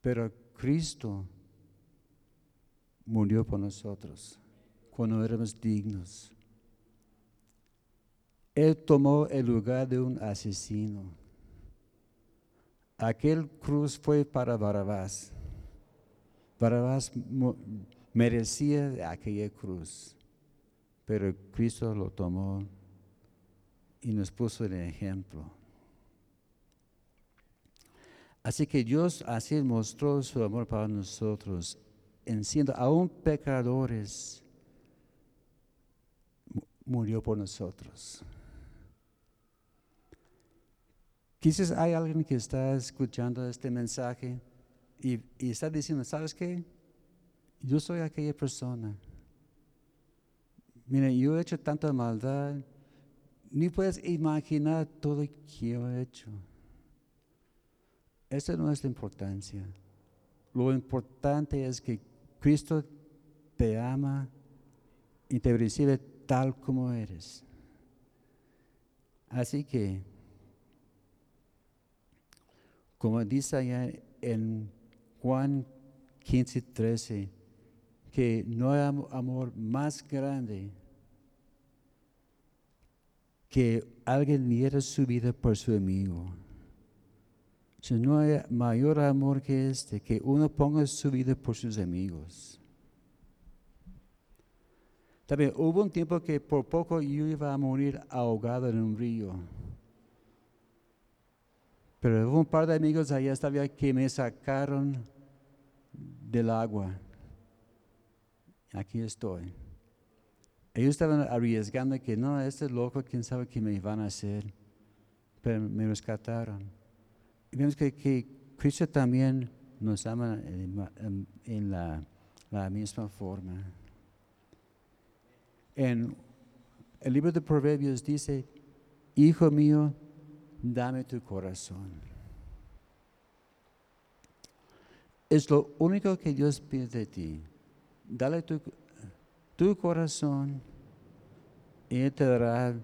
[SPEAKER 2] Pero Cristo murió por nosotros cuando éramos dignos. Él tomó el lugar de un asesino. Aquel cruz fue para Barabás. Barabás merecía aquella cruz, pero Cristo lo tomó y nos puso el ejemplo. Así que Dios así mostró su amor para nosotros, en siendo aún pecadores, murió por nosotros. Quizás hay alguien que está escuchando este mensaje y, está diciendo, ¿sabes qué? Yo soy aquella persona. Mira, yo he hecho tanta maldad, ni puedes imaginar todo lo que he hecho. Esa no es la importancia. Lo importante es que Cristo te ama y te recibe tal como eres. Así que, como dice allá en Juan 15, 13, que no hay amor más grande que alguien diera su vida por su amigo. Si no hay mayor amor que este, que uno ponga su vida por sus amigos. También hubo un tiempo que por poco yo iba a morir ahogado en un río. Pero hubo un par de amigos allá estaba que me sacaron del agua. Aquí estoy. Ellos estaban arriesgando que no, este loco, quién sabe qué me van a hacer. Pero me rescataron. Y vemos que, Cristo también nos ama en, la, la, misma forma. En el libro de Proverbios dice, Hijo mío, dame tu corazón. Es lo único que Dios pide de ti. Dale tu, corazón y Él te dará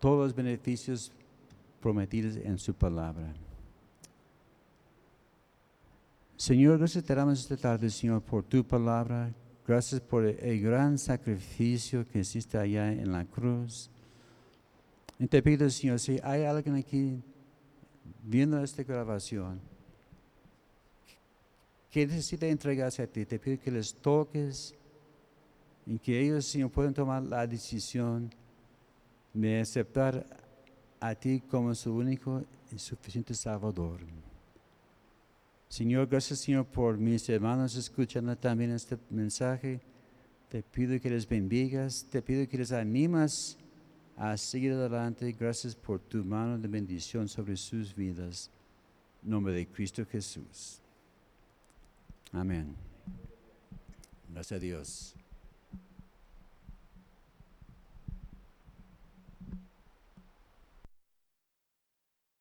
[SPEAKER 2] todos los beneficios prometidos en su palabra. Señor, gracias te damos esta tarde, Señor, por tu palabra. Gracias por el gran sacrificio que hiciste allá en la cruz. Te pido, Señor, si hay alguien aquí viendo esta grabación que necesita entregarse a ti, te pido que les toques y que ellos, Señor, puedan tomar la decisión de aceptar a ti como su único y suficiente Salvador. Señor, gracias Señor por mis hermanos escuchando también este mensaje. Te pido que les bendigas, te pido que les animas a seguir adelante. Gracias por tu mano de bendición sobre sus vidas. Nombre de Cristo Jesús. Amén. Gracias a Dios.